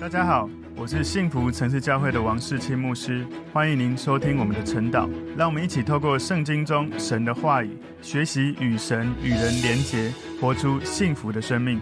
大家好，我是幸福城市教会的王世清牧师，欢迎您收听我们的晨祷。让我们一起透过圣经中神的话语，学习与神与人连结，活出幸福的生命。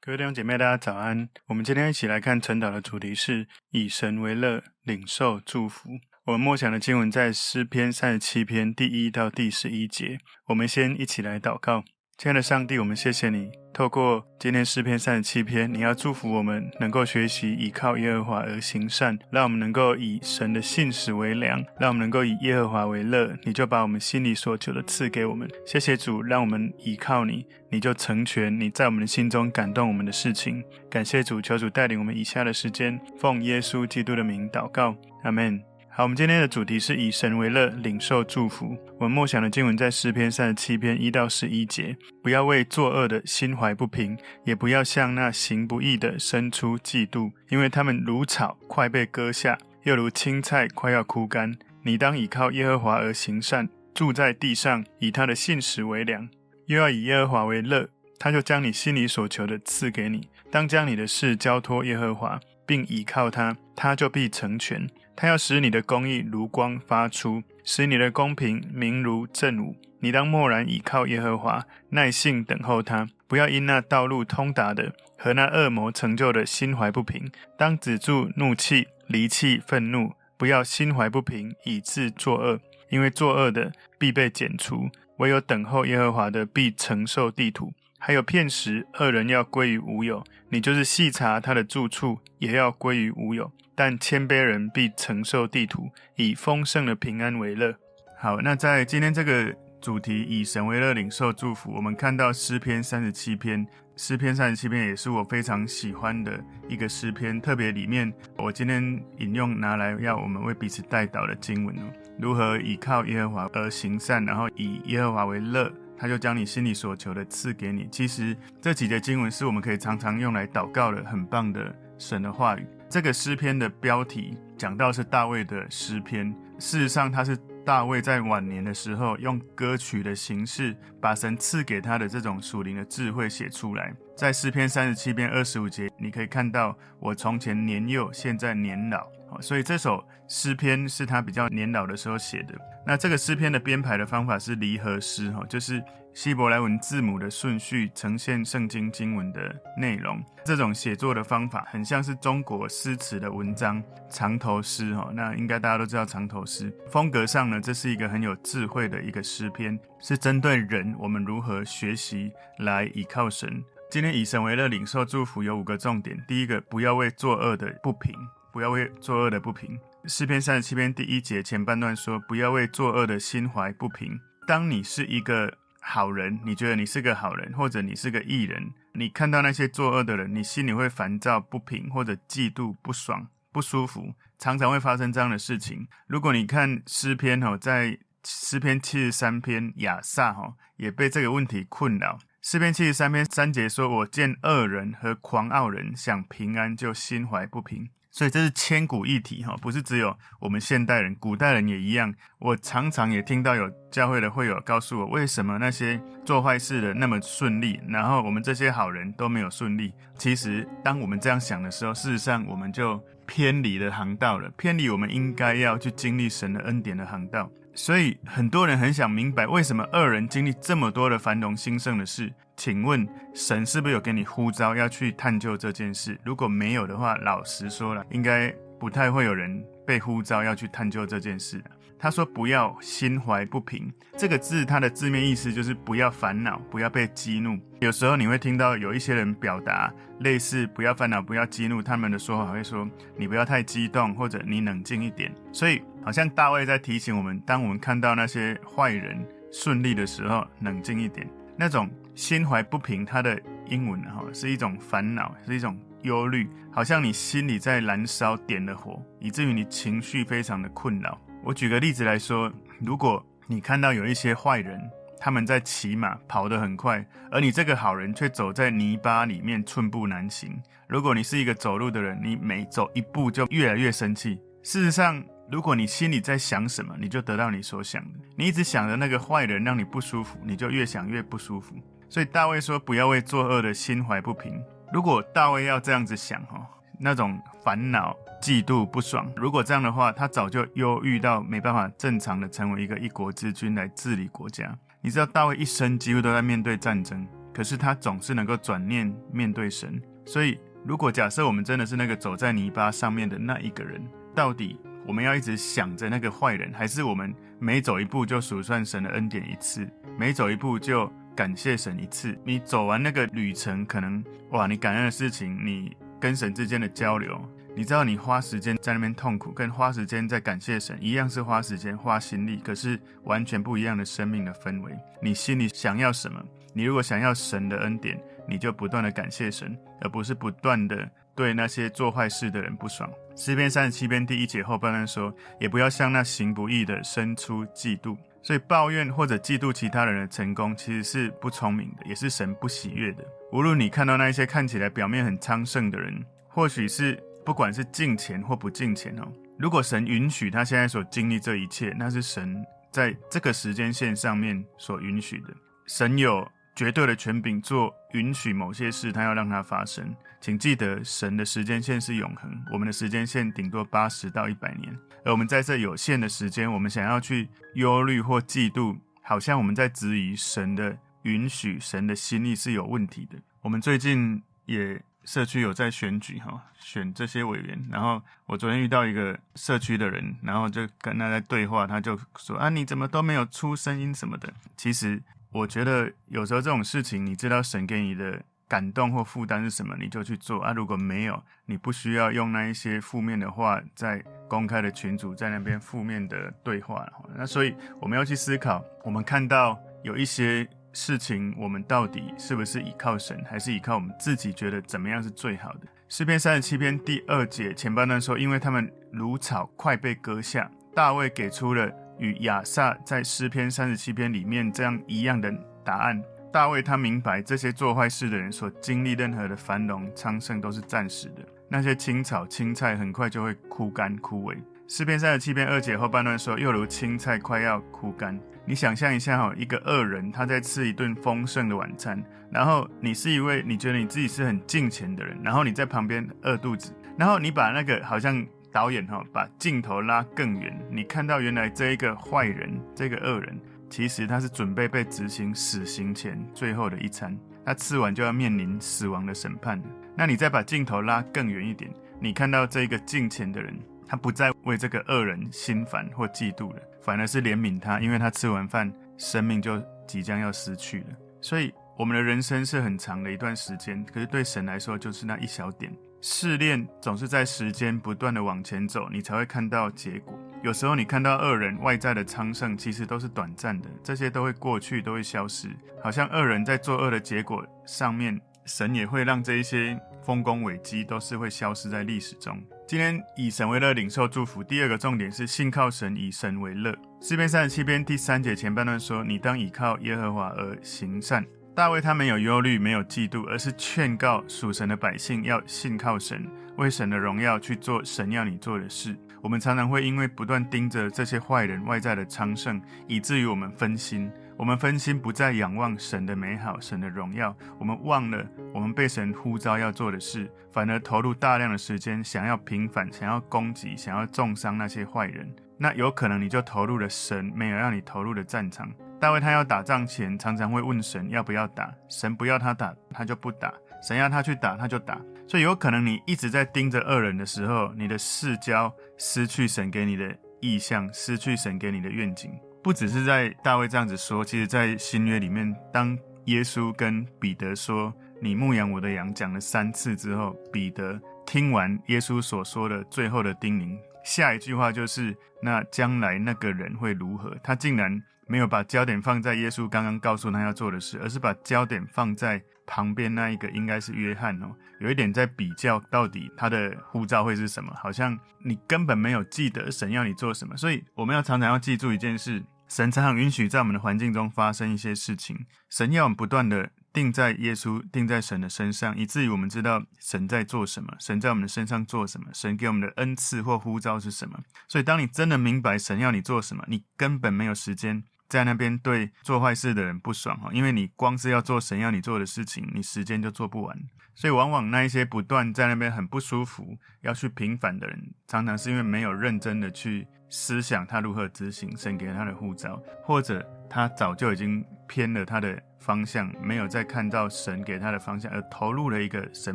各位弟兄姐妹，大家早安。我们今天一起来看晨祷的主题是以神为乐，领受祝福。我们默想的经文在诗篇三十七篇第一到第十一节。我们先一起来祷告。亲爱的上帝，我们谢谢你，透过今天诗篇三十七篇，你要祝福我们能够学习倚靠耶和华而行善，让我们能够以神的信实为粮，让我们能够以耶和华为乐。你就把我们心里所求的赐给我们。谢谢主，让我们倚靠你，你就成全你在我们的心中感动我们的事情。感谢主，求主带领我们以下的时间，奉耶稣基督的名祷告，阿门。好，我们今天的主题是以神为乐，领受祝福。我们默想的经文在诗篇三十七篇一到十一节。不要为作恶的心怀不平，也不要向那行不义的生出嫉妒，因为他们如草快被割下，又如青菜快要枯干。你当倚靠耶和华而行善，住在地上，以他的信实为粮，又要以耶和华为乐，他就将你心里所求的赐给你。当将你的事交托耶和华，并倚靠他，他就必成全。他要使你的公义如光发出，使你的公平明如正午。你当默然倚靠耶和华，耐性等候他。不要因那道路通达的和那恶魔成就的心怀不平。当止住怒气，离弃愤怒。不要心怀不平，以致作恶，因为作恶的必被剪除。唯有等候耶和华的，必承受地土。还有片时，恶人要归于无有。你就是细查他的住处，也要归于无有。但谦卑人必承受地土，以丰盛的平安为乐。好，那在今天这个主题，以神为乐，领受祝福。我们看到诗篇三十七篇，诗篇三十七篇也是我非常喜欢的一个诗篇。特别里面，我今天引用拿来要我们为彼此代祷的经文哦，如何倚靠耶和华而行善，然后以耶和华为乐，他就将你心里所求的赐给你。其实这几节经文是我们可以常常用来祷告的，很棒的神的话语。这个诗篇的标题讲到是大卫的诗篇，事实上他是大卫在晚年的时候用歌曲的形式，把神赐给他的这种属灵的智慧写出来。在诗篇三十七篇二十五节，你可以看到我从前年幼，现在年老。所以这首诗篇是他比较年老的时候写的。那这个诗篇的编排的方法是离合诗，哈，就是希伯来文字母的顺序呈现圣经经文的内容。这种写作的方法很像是中国诗词的文章长头诗，哈。那应该大家都知道长头诗风格上呢，这是一个很有智慧的一个诗篇，是针对人我们如何学习来倚靠神。今天以神为乐，领受祝福有五个重点。第一个，不要为作恶的不平。不要为作恶的不平。诗篇三十七篇第一节前半段说：“不要为作恶的心怀不平。”当你是一个好人，你觉得你是个好人，或者你是个义人，你看到那些作恶的人，你心里会烦躁不平，或者嫉妒不爽不舒服，常常会发生这样的事情。如果你看诗篇哦，在诗篇七十三篇亚萨哈也被这个问题困扰。诗篇七十三篇三节说：“我见恶人和狂傲人想平安，就心怀不平。”所以这是千古一体哈，不是只有我们现代人，古代人也一样。我常常也听到有教会的会友告诉我，为什么那些做坏事的那么顺利，然后我们这些好人都没有顺利？其实，当我们这样想的时候，事实上我们就偏离了航道了，偏离我们应该要去经历神的恩典的航道。所以很多人很想明白，为什么恶人经历这么多的繁荣兴盛的事？请问神是不是有给你呼召要去探究这件事？如果没有的话，老实说了，应该不太会有人被呼召要去探究这件事。他说：“不要心怀不平。”这个字它的字面意思就是不要烦恼，不要被激怒。有时候你会听到有一些人表达类似“不要烦恼，不要激怒”，他们的说法会说：“你不要太激动，或者你冷静一点。”所以。好像大卫在提醒我们，当我们看到那些坏人顺利的时候，冷静一点。那种心怀不平，它的英文哈是一种烦恼，是一种忧虑，好像你心里在燃烧，点了火，以至于你情绪非常的困扰。我举个例子来说，如果你看到有一些坏人，他们在骑马跑得很快，而你这个好人却走在泥巴里面寸步难行。如果你是一个走路的人，你每走一步就越来越生气。事实上，如果你心里在想什么，你就得到你所想的。你一直想着那个坏人让你不舒服，你就越想越不舒服。所以大卫说：“不要为作恶的心怀不平。”如果大卫要这样子想，哈，那种烦恼、嫉妒、不爽。如果这样的话，他早就忧郁到没办法正常的成为一个一国之君来治理国家。你知道大卫一生几乎都在面对战争，可是他总是能够转念面对神。所以，如果假设我们真的是那个走在泥巴上面的那一个人，到底我们要一直想着那个坏人，还是我们每走一步就数算神的恩典一次，每走一步就感谢神一次？你走完那个旅程，可能哇，你感恩的事情，你跟神之间的交流，你知道你花时间在那边痛苦，跟花时间在感谢神一样，是花时间花心力，可是完全不一样的生命的氛围。你心里想要什么？你如果想要神的恩典，你就不断的感谢神，而不是不断的对那些做坏事的人不爽。诗篇三十七篇第一节后半段说：“也不要向那行不义的生出嫉妒。”所以抱怨或者嫉妒其他人的成功，其实是不聪明的，也是神不喜悦的。无论你看到那一些看起来表面很昌盛的人，或许是不管是敬钱或不敬钱哦，如果神允许他现在所经历这一切，那是神在这个时间线上面所允许的。神有。绝对的权柄做允许某些事，他要让它发生。请记得，神的时间线是永恒，我们的时间线顶多八十到一百年。而我们在这有限的时间，我们想要去忧虑或嫉妒，好像我们在质疑神的允许，神的心意是有问题的。我们最近也社区有在选举哈，选这些委员。然后我昨天遇到一个社区的人，然后就跟他在对话，他就说啊，你怎么都没有出声音什么的？其实。我觉得有时候这种事情，你知道神给你的感动或负担是什么，你就去做啊。如果没有，你不需要用那一些负面的话在公开的群组在那边负面的对话。那所以我们要去思考，我们看到有一些事情，我们到底是不是依靠神，还是依靠我们自己觉得怎么样是最好的？诗篇三十七篇第二节前半段说，因为他们如草快被割下，大卫给出了。与亚萨在诗篇三十七篇里面这样一样的答案，大卫他明白这些做坏事的人所经历任何的繁荣昌盛都是暂时的，那些青草青菜很快就会枯干枯萎。诗篇三十七篇二节后半段说，又如青菜快要枯干。你想象一下哈，一个恶人他在吃一顿丰盛的晚餐，然后你是一位你觉得你自己是很敬虔的人，然后你在旁边饿肚子，然后你把那个好像。导演哈，把镜头拉更远，你看到原来这一个坏人，这个恶人，其实他是准备被执行死刑前最后的一餐，他吃完就要面临死亡的审判。那你再把镜头拉更远一点，你看到这个敬虔的人，他不再为这个恶人心烦或嫉妒了，反而是怜悯他，因为他吃完饭，生命就即将要失去了。所以我们的人生是很长的一段时间，可是对神来说，就是那一小点。试炼总是在时间不断的往前走，你才会看到结果。有时候你看到恶人外在的昌盛，其实都是短暂的，这些都会过去，都会消失。好像恶人在作恶的结果上面，神也会让这一些丰功伟绩都是会消失在历史中。今天以神为乐，领受祝福。第二个重点是信靠神，以神为乐。诗篇三十七篇第三节前半段说：“你当倚靠耶和华而行善。”大卫他没有忧虑，没有嫉妒，而是劝告属神的百姓要信靠神，为神的荣耀去做神要你做的事。我们常常会因为不断盯着这些坏人外在的昌盛，以至于我们分心。我们分心不再仰望神的美好、神的荣耀，我们忘了我们被神呼召要做的事，反而投入大量的时间想要平反、想要攻击、想要重伤那些坏人。那有可能你就投入了神没有让你投入的战场。大卫他要打仗前，常常会问神要不要打，神不要他打，他就不打；神要他去打，他就打。所以有可能你一直在盯着恶人的时候，你的视焦失去神给你的意象，失去神给你的愿景。不只是在大卫这样子说，其实在新约里面，当耶稣跟彼得说“你牧养我的羊”讲了三次之后，彼得听完耶稣所说的最后的叮咛，下一句话就是：“那将来那个人会如何？”他竟然。没有把焦点放在耶稣刚刚告诉他要做的事，而是把焦点放在旁边那一个，应该是约翰哦。有一点在比较，到底他的呼召会是什么？好像你根本没有记得神要你做什么。所以我们要常常要记住一件事：神常常允许在我们的环境中发生一些事情，神要我们不断的定在耶稣、定在神的身上，以至于我们知道神在做什么，神在我们的身上做什么，神给我们的恩赐或呼召是什么。所以当你真的明白神要你做什么，你根本没有时间。在那边对做坏事的人不爽哈，因为你光是要做神要你做的事情，你时间就做不完。所以往往那一些不断在那边很不舒服要去平反的人，常常是因为没有认真的去思想他如何执行神给他的护照，或者他早就已经偏了他的方向，没有再看到神给他的方向，而投入了一个神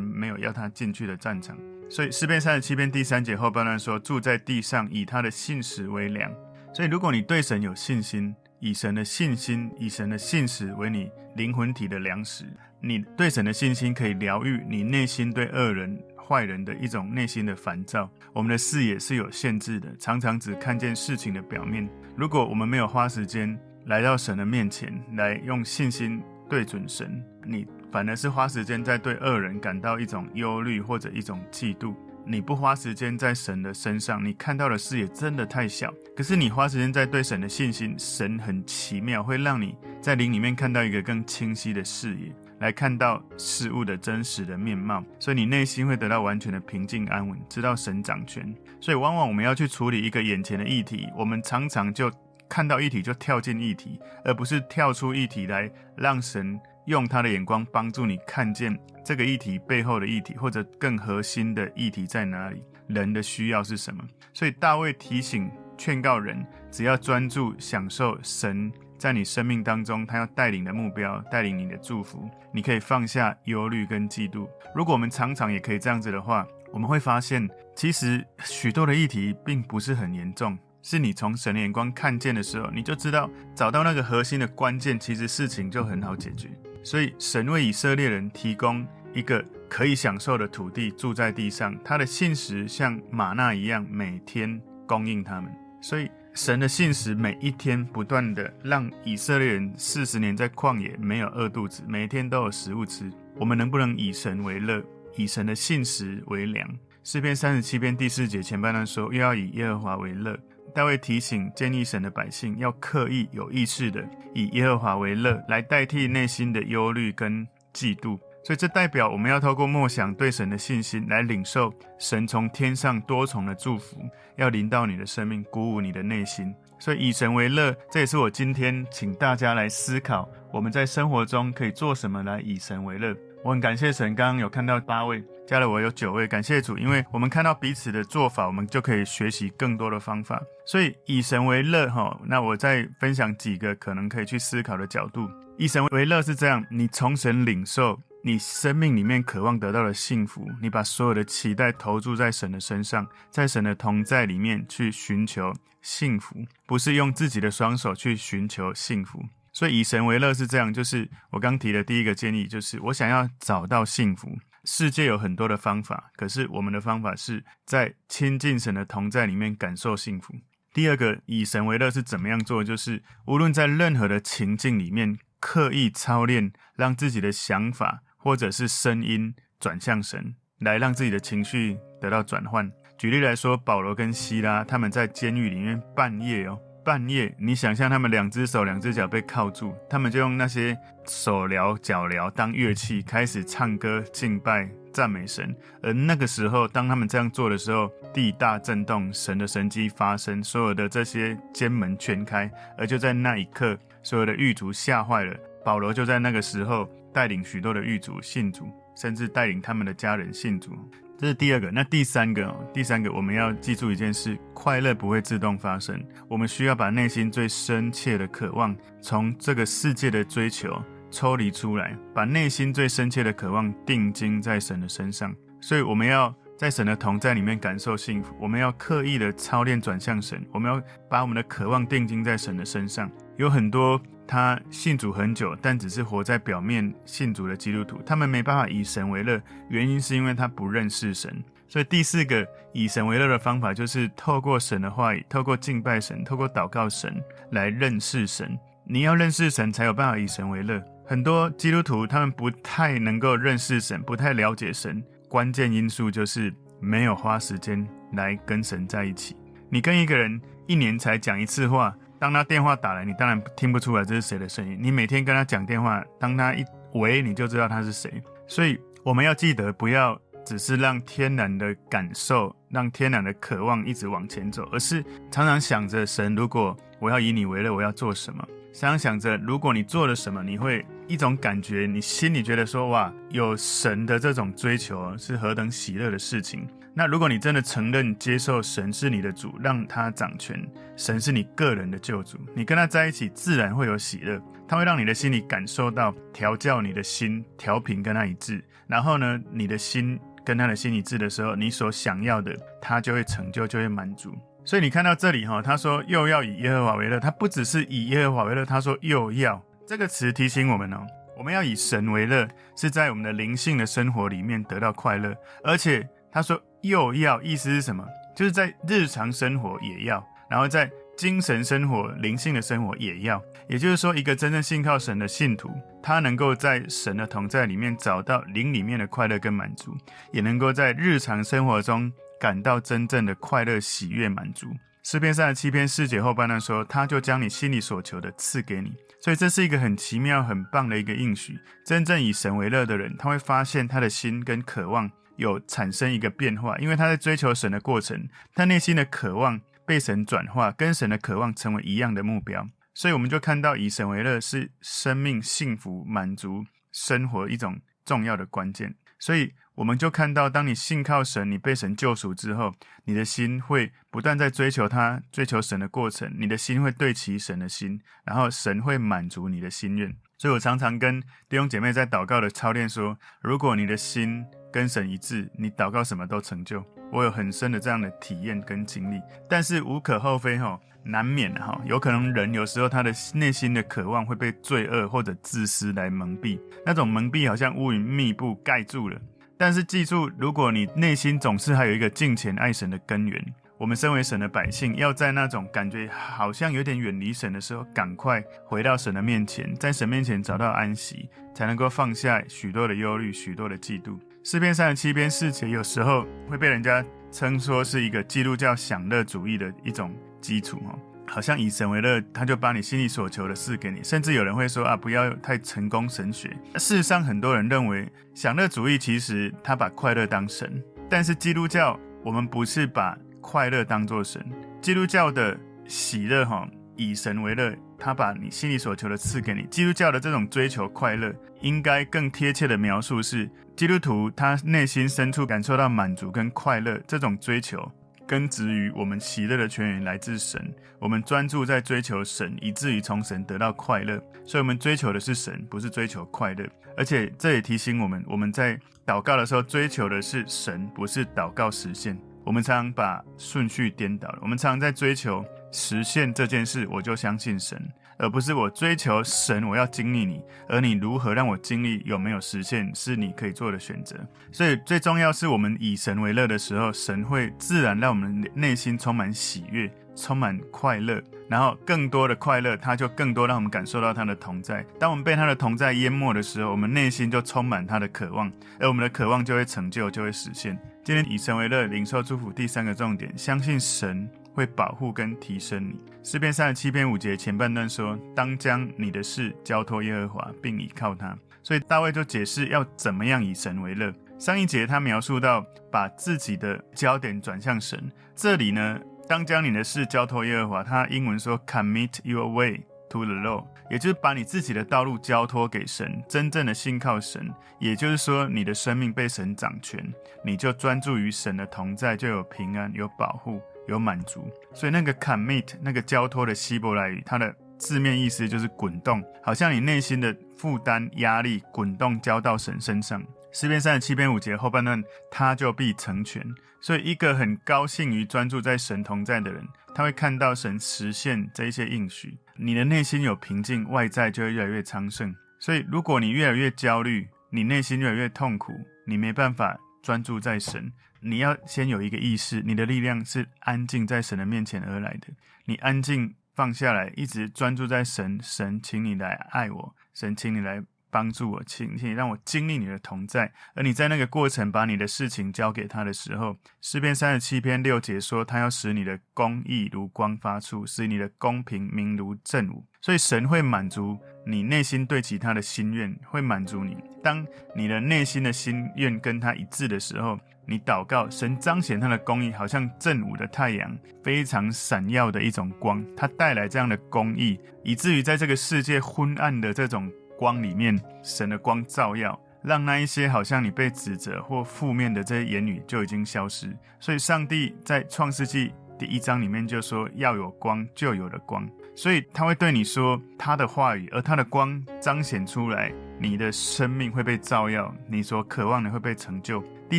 没有要他进去的战场。所以诗篇三十七篇第三节后半段说：“住在地上，以他的信实为粮。”所以如果你对神有信心，以神的信心、以神的信实为你灵魂体的粮食，你对神的信心可以疗愈你内心对恶人、坏人的一种内心的烦躁。我们的视野是有限制的，常常只看见事情的表面。如果我们没有花时间来到神的面前，来用信心对准神，你反而是花时间在对恶人感到一种忧虑或者一种嫉妒。你不花时间在神的身上，你看到的视野真的太小。可是你花时间在对神的信心，神很奇妙，会让你在灵里面看到一个更清晰的视野，来看到事物的真实的面貌。所以你内心会得到完全的平静安稳，知道神掌权。所以往往我们要去处理一个眼前的议题，我们常常就看到议题就跳进议题，而不是跳出议题来让神。用他的眼光帮助你看见这个议题背后的议题，或者更核心的议题在哪里，人的需要是什么。所以大卫提醒、劝告人，只要专注享受神在你生命当中他要带领的目标，带领你的祝福，你可以放下忧虑跟嫉妒。如果我们常常也可以这样子的话，我们会发现，其实许多的议题并不是很严重。是你从神的眼光看见的时候，你就知道找到那个核心的关键，其实事情就很好解决。所以神为以色列人提供一个可以享受的土地，住在地上，他的信实像玛纳一样，每天供应他们。所以神的信实每一天不断的让以色列人四十年在旷野没有饿肚子，每天都有食物吃。我们能不能以神为乐，以神的信实为粮？诗篇三十七篇第四节前半段说，又要以耶和华为乐。大卫提醒建议神的百姓，要刻意有意识的以耶和华为乐，来代替内心的忧虑跟嫉妒。所以这代表我们要透过默想对神的信心，来领受神从天上多重的祝福，要临到你的生命，鼓舞你的内心。所以以神为乐，这也是我今天请大家来思考，我们在生活中可以做什么来以神为乐。我很感谢神，刚刚有看到八位，加了我有九位，感谢主，因为我们看到彼此的做法，我们就可以学习更多的方法。所以以神为乐，哈，那我再分享几个可能可以去思考的角度。以神为乐是这样，你从神领受你生命里面渴望得到的幸福，你把所有的期待投注在神的身上，在神的同在里面去寻求幸福，不是用自己的双手去寻求幸福。所以以神为乐是这样，就是我刚提的第一个建议，就是我想要找到幸福。世界有很多的方法，可是我们的方法是在亲近神的同在里面感受幸福。第二个以神为乐是怎么样做？就是无论在任何的情境里面，刻意操练，让自己的想法或者是声音转向神，来让自己的情绪得到转换。举例来说，保罗跟西拉他们在监狱里面半夜哦。半夜，你想象他们两只手、两只脚被铐住，他们就用那些手镣、脚镣当乐器，开始唱歌、敬拜、赞美神。而那个时候，当他们这样做的时候，地大震动，神的神迹发生，所有的这些监门全开。而就在那一刻，所有的狱卒吓坏了。保罗就在那个时候带领许多的狱卒信主，甚至带领他们的家人信主。这是第二个，那第三个，第三个我们要记住一件事：快乐不会自动发生，我们需要把内心最深切的渴望，从这个世界的追求抽离出来，把内心最深切的渴望定睛在神的身上。所以我们要在神的同在里面感受幸福，我们要刻意的操练转向神，我们要把我们的渴望定睛在神的身上。有很多。他信主很久，但只是活在表面信主的基督徒，他们没办法以神为乐，原因是因为他不认识神。所以第四个以神为乐的方法，就是透过神的话语，透过敬拜神，透过祷告神来认识神。你要认识神，才有办法以神为乐。很多基督徒他们不太能够认识神，不太了解神，关键因素就是没有花时间来跟神在一起。你跟一个人一年才讲一次话。当他电话打来，你当然听不出来这是谁的声音。你每天跟他讲电话，当他一喂，你就知道他是谁。所以我们要记得，不要只是让天然的感受、让天然的渴望一直往前走，而是常常想着神，如果我要以你为乐，我要做什么？想想着，如果你做了什么，你会一种感觉，你心里觉得说，哇，有神的这种追求是何等喜乐的事情。那如果你真的承认接受神是你的主，让他掌权，神是你个人的救主，你跟他在一起自然会有喜乐，他会让你的心里感受到调教你的心，调频跟他一致。然后呢，你的心跟他的心一致的时候，你所想要的，他就会成就，就会满足。所以你看到这里哈，他说又要以耶和华为乐，他不只是以耶和华为乐，他说又要这个词提醒我们哦，我们要以神为乐，是在我们的灵性的生活里面得到快乐，而且他说。又要意思是什么？就是在日常生活也要，然后在精神生活、灵性的生活也要。也就是说，一个真正信靠神的信徒，他能够在神的同在里面找到灵里面的快乐跟满足，也能够在日常生活中感到真正的快乐、喜悦、满足。诗篇三十七篇四节后半段说：“他就将你心里所求的赐给你。”所以这是一个很奇妙、很棒的一个应许。真正以神为乐的人，他会发现他的心跟渴望。有产生一个变化，因为他在追求神的过程，他内心的渴望被神转化，跟神的渴望成为一样的目标，所以我们就看到以神为乐是生命幸福满足生活一种重要的关键。所以我们就看到，当你信靠神，你被神救赎之后，你的心会不断在追求他、追求神的过程，你的心会对齐神的心，然后神会满足你的心愿。所以我常常跟弟兄姐妹在祷告的操练说，如果你的心跟神一致，你祷告什么都成就。我有很深的这样的体验跟经历，但是无可厚非哈，难免哈，有可能人有时候他的内心的渴望会被罪恶或者自私来蒙蔽，那种蒙蔽好像乌云密布盖住了。但是记住，如果你内心总是还有一个敬虔爱神的根源，我们身为神的百姓，要在那种感觉好像有点远离神的时候，赶快回到神的面前，在神面前找到安息，才能够放下许多的忧虑，许多的嫉妒。诗篇三十七篇四节，有时候会被人家称说是一个基督教享乐主义的一种基础哦，好像以神为乐，他就把你心里所求的事给你，甚至有人会说啊，不要太成功神学。事实上，很多人认为享乐主义其实他把快乐当神，但是基督教我们不是把快乐当作神，基督教的喜乐哈，以神为乐。他把你心里所求的赐给你。基督教的这种追求快乐，应该更贴切的描述是，基督徒他内心深处感受到满足跟快乐。这种追求根植于我们喜乐的泉源来自神，我们专注在追求神，以至于从神得到快乐。所以，我们追求的是神，不是追求快乐。而且，这也提醒我们，我们在祷告的时候追求的是神，不是祷告实现。我们常常把顺序颠倒了。我们常常在追求。实现这件事，我就相信神，而不是我追求神，我要经历你，而你如何让我经历，有没有实现，是你可以做的选择。所以最重要是我们以神为乐的时候，神会自然让我们内心充满喜悦，充满快乐，然后更多的快乐，他就更多让我们感受到他的同在。当我们被他的同在淹没的时候，我们内心就充满他的渴望，而我们的渴望就会成就，就会实现。今天以神为乐，领受祝福，第三个重点，相信神。会保护跟提升你。诗篇三十七篇五节前半段说：“当将你的事交托耶和华，并倚靠他。”所以大卫就解释要怎么样以神为乐。上一节他描述到把自己的焦点转向神。这里呢，当将你的事交托耶和华，他英文说 “commit your way to the Lord”，也就是把你自己的道路交托给神，真正的信靠神。也就是说，你的生命被神掌权，你就专注于神的同在，就有平安，有保护。有满足，所以那个 commit 那个交托的希伯来语，它的字面意思就是滚动，好像你内心的负担压力滚动交到神身上。诗篇三十七篇五节后半段，他就必成全。所以一个很高兴于专注在神同在的人，他会看到神实现这一些应许。你的内心有平静，外在就会越来越昌盛。所以如果你越来越焦虑，你内心越来越痛苦，你没办法专注在神。你要先有一个意识，你的力量是安静在神的面前而来的。你安静放下来，一直专注在神。神，请你来爱我；神，请你来帮助我，请你让我经历你的同在。而你在那个过程把你的事情交给他的时候，诗篇三十七篇六节说，他要使你的公义如光发出，使你的公平明如正午。所以神会满足你内心对其他的心愿，会满足你。当你的内心的心愿跟他一致的时候，你祷告，神彰显他的公义，好像正午的太阳，非常闪耀的一种光，它带来这样的公义，以至于在这个世界昏暗的这种。光里面，神的光照耀，让那一些好像你被指责或负面的这些言语就已经消失。所以，上帝在创世纪第一章里面就说要有光，就有了光。所以，他会对你说他的话语，而他的光彰显出来，你的生命会被照耀，你所渴望的会被成就。第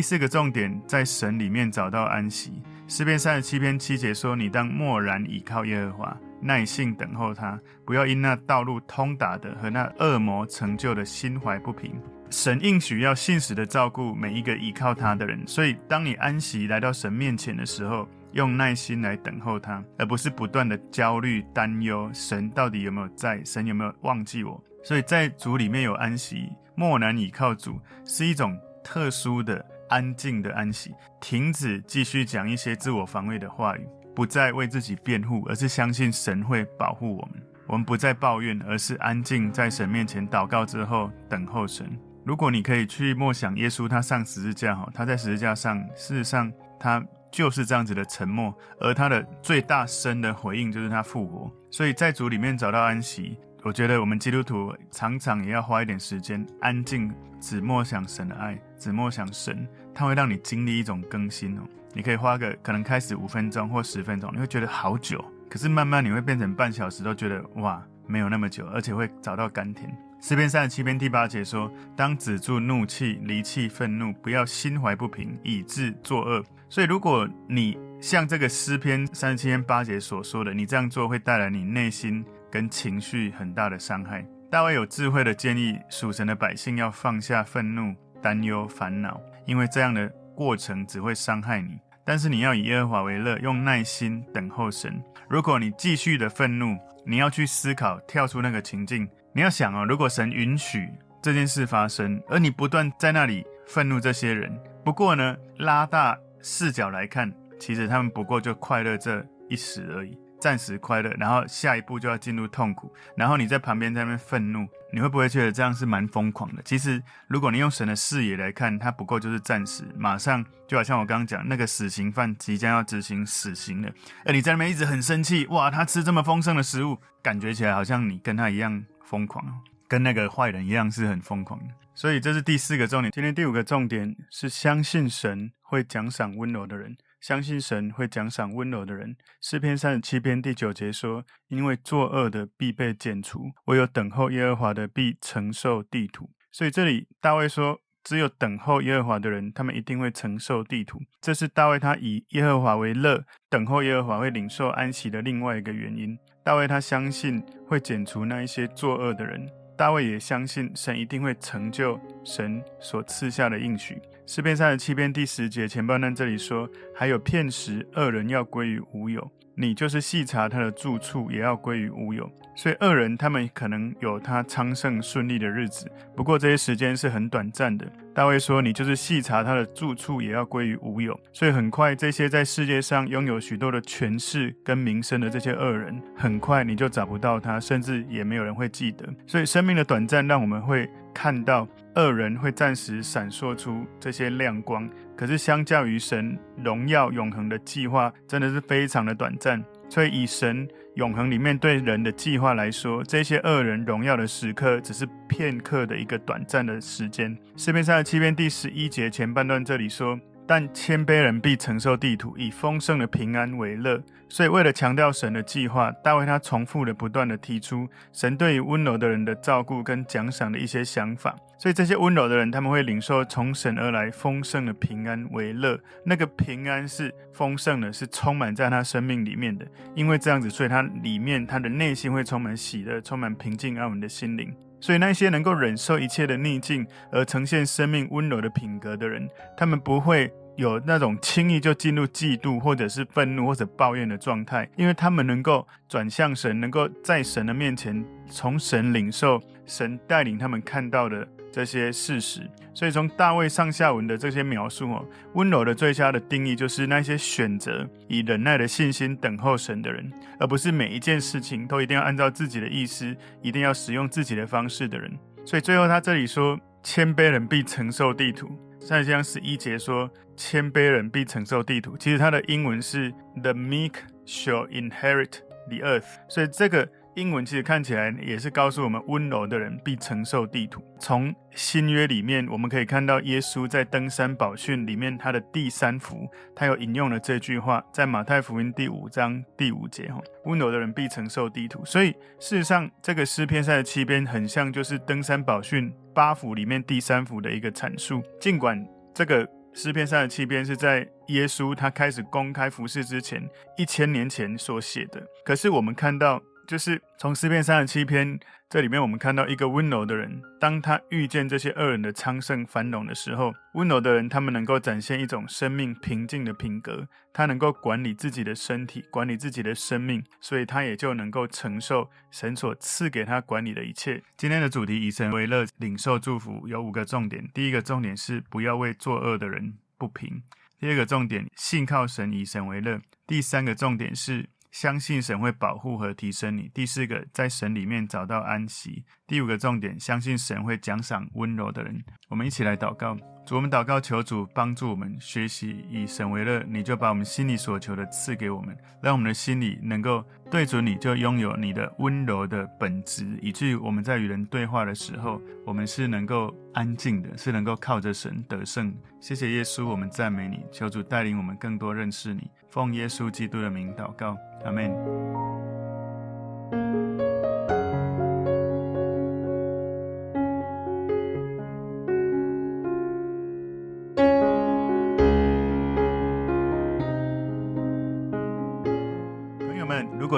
四个重点，在神里面找到安息。诗篇三十七篇七节说：“你当默然倚靠耶和华。”耐性等候他，不要因那道路通达的和那恶魔成就的心怀不平。神应许要信实的照顾每一个依靠他的人，所以当你安息来到神面前的时候，用耐心来等候他，而不是不断的焦虑担忧。神到底有没有在？神有没有忘记我？所以在主里面有安息，默然倚靠主，是一种特殊的安静的安息，停止继续讲一些自我防卫的话语。不再为自己辩护，而是相信神会保护我们。我们不再抱怨，而是安静在神面前祷告之后等候神。如果你可以去默想耶稣，他上十字架，哈，他在十字架上，事实上他就是这样子的沉默，而他的最大声的回应就是他复活。所以在主里面找到安息，我觉得我们基督徒常常也要花一点时间安静，只默想神的爱，只默想神，他会让你经历一种更新哦。你可以花个可能开始五分钟或十分钟，你会觉得好久，可是慢慢你会变成半小时，都觉得哇，没有那么久，而且会找到甘甜。诗篇三十七篇第八节说：当止住怒气，离弃愤怒，不要心怀不平，以致作恶。所以如果你像这个诗篇三十七篇八节所说的，你这样做会带来你内心跟情绪很大的伤害。大卫有智慧的建议属神的百姓要放下愤怒、担忧、烦恼，因为这样的。过程只会伤害你，但是你要以耶和华为乐，用耐心等候神。如果你继续的愤怒，你要去思考，跳出那个情境，你要想哦，如果神允许这件事发生，而你不断在那里愤怒这些人，不过呢，拉大视角来看，其实他们不过就快乐这一时而已。暂时快乐，然后下一步就要进入痛苦，然后你在旁边在那边愤怒，你会不会觉得这样是蛮疯狂的？其实，如果你用神的视野来看，它不过就是暂时，马上就好像我刚刚讲那个死刑犯即将要执行死刑了，而你在那边一直很生气，哇，他吃这么丰盛的食物，感觉起来好像你跟他一样疯狂，跟那个坏人一样是很疯狂的。所以这是第四个重点。今天第五个重点是相信神会奖赏温柔的人。相信神会奖赏温柔的人。诗篇三十七篇第九节说：“因为作恶的必被剪除，唯有等候耶和华的必承受地土。”所以这里大卫说：“只有等候耶和华的人，他们一定会承受地土。”这是大卫他以耶和华为乐，等候耶和华会领受安息的另外一个原因。大卫他相信会剪除那一些作恶的人。大卫也相信神一定会成就神所赐下的应许。诗篇三十七篇第十节前半段这里说：“还有片时，恶人要归于无有。”你就是细查他的住处，也要归于无有。所以恶人他们可能有他昌盛顺利的日子，不过这些时间是很短暂的。大卫说：“你就是细查他的住处，也要归于无有。”所以很快，这些在世界上拥有许多的权势跟名声的这些恶人，很快你就找不到他，甚至也没有人会记得。所以生命的短暂，让我们会看到恶人会暂时闪烁出这些亮光。可是，相较于神荣耀永恒的计划，真的是非常的短暂。所以，以神永恒里面对人的计划来说，这些恶人荣耀的时刻，只是片刻的一个短暂的时间。诗篇上的七篇第十一节前半段这里说。但谦卑人必承受地土，以丰盛的平安为乐。所以，为了强调神的计划，大卫他重复的、不断的提出神对于温柔的人的照顾跟奖赏的一些想法。所以，这些温柔的人，他们会领受从神而来丰盛的平安为乐。那个平安是丰盛的，是充满在他生命里面的。因为这样子，所以他里面他的内心会充满喜乐，充满平静安稳的心灵。所以那些能够忍受一切的逆境而呈现生命温柔的品格的人，他们不会有那种轻易就进入嫉妒或者是愤怒或者抱怨的状态，因为他们能够转向神，能够在神的面前从神领受神带领他们看到的这些事实。所以从大卫上下文的这些描述哦，温柔的最佳的定义就是那些选择以忍耐的信心等候神的人，而不是每一件事情都一定要按照自己的意思，一定要使用自己的方式的人。所以最后他这里说，谦卑人必承受地土。赛迦十一节说，谦卑人必承受地土。其实它的英文是 The meek shall inherit the earth。所以这个。英文其实看起来也是告诉我们，温柔的人必承受地土。从新约里面，我们可以看到耶稣在登山宝训里面，他的第三幅，他有引用了这句话，在马太福音第五章第五节，哈，温柔的人必承受地土。所以事实上，这个诗篇三十七篇很像就是登山宝训八幅里面第三幅的一个阐述。尽管这个诗篇三十七篇是在耶稣他开始公开服事之前一千年前所写的，可是我们看到。就是从诗篇三十七篇这里面，我们看到一个温柔的人，当他遇见这些恶人的昌盛繁荣的时候，温柔的人他们能够展现一种生命平静的品格，他能够管理自己的身体，管理自己的生命，所以他也就能够承受神所赐给他管理的一切。今天的主题以神为乐，领受祝福有五个重点。第一个重点是不要为作恶的人不平；第二个重点信靠神，以神为乐；第三个重点是。相信神会保护和提升你。第四个，在神里面找到安息。第五个重点，相信神会奖赏温柔的人。我们一起来祷告。主，我们祷告，求主帮助我们学习以神为乐。你就把我们心里所求的赐给我们，让我们的心里能够对准你，就拥有你的温柔的本质，以至于我们在与人对话的时候，我们是能够安静的，是能够靠着神得胜。谢谢耶稣，我们赞美你。求主带领我们更多认识你。奉耶稣基督的名祷告，阿门。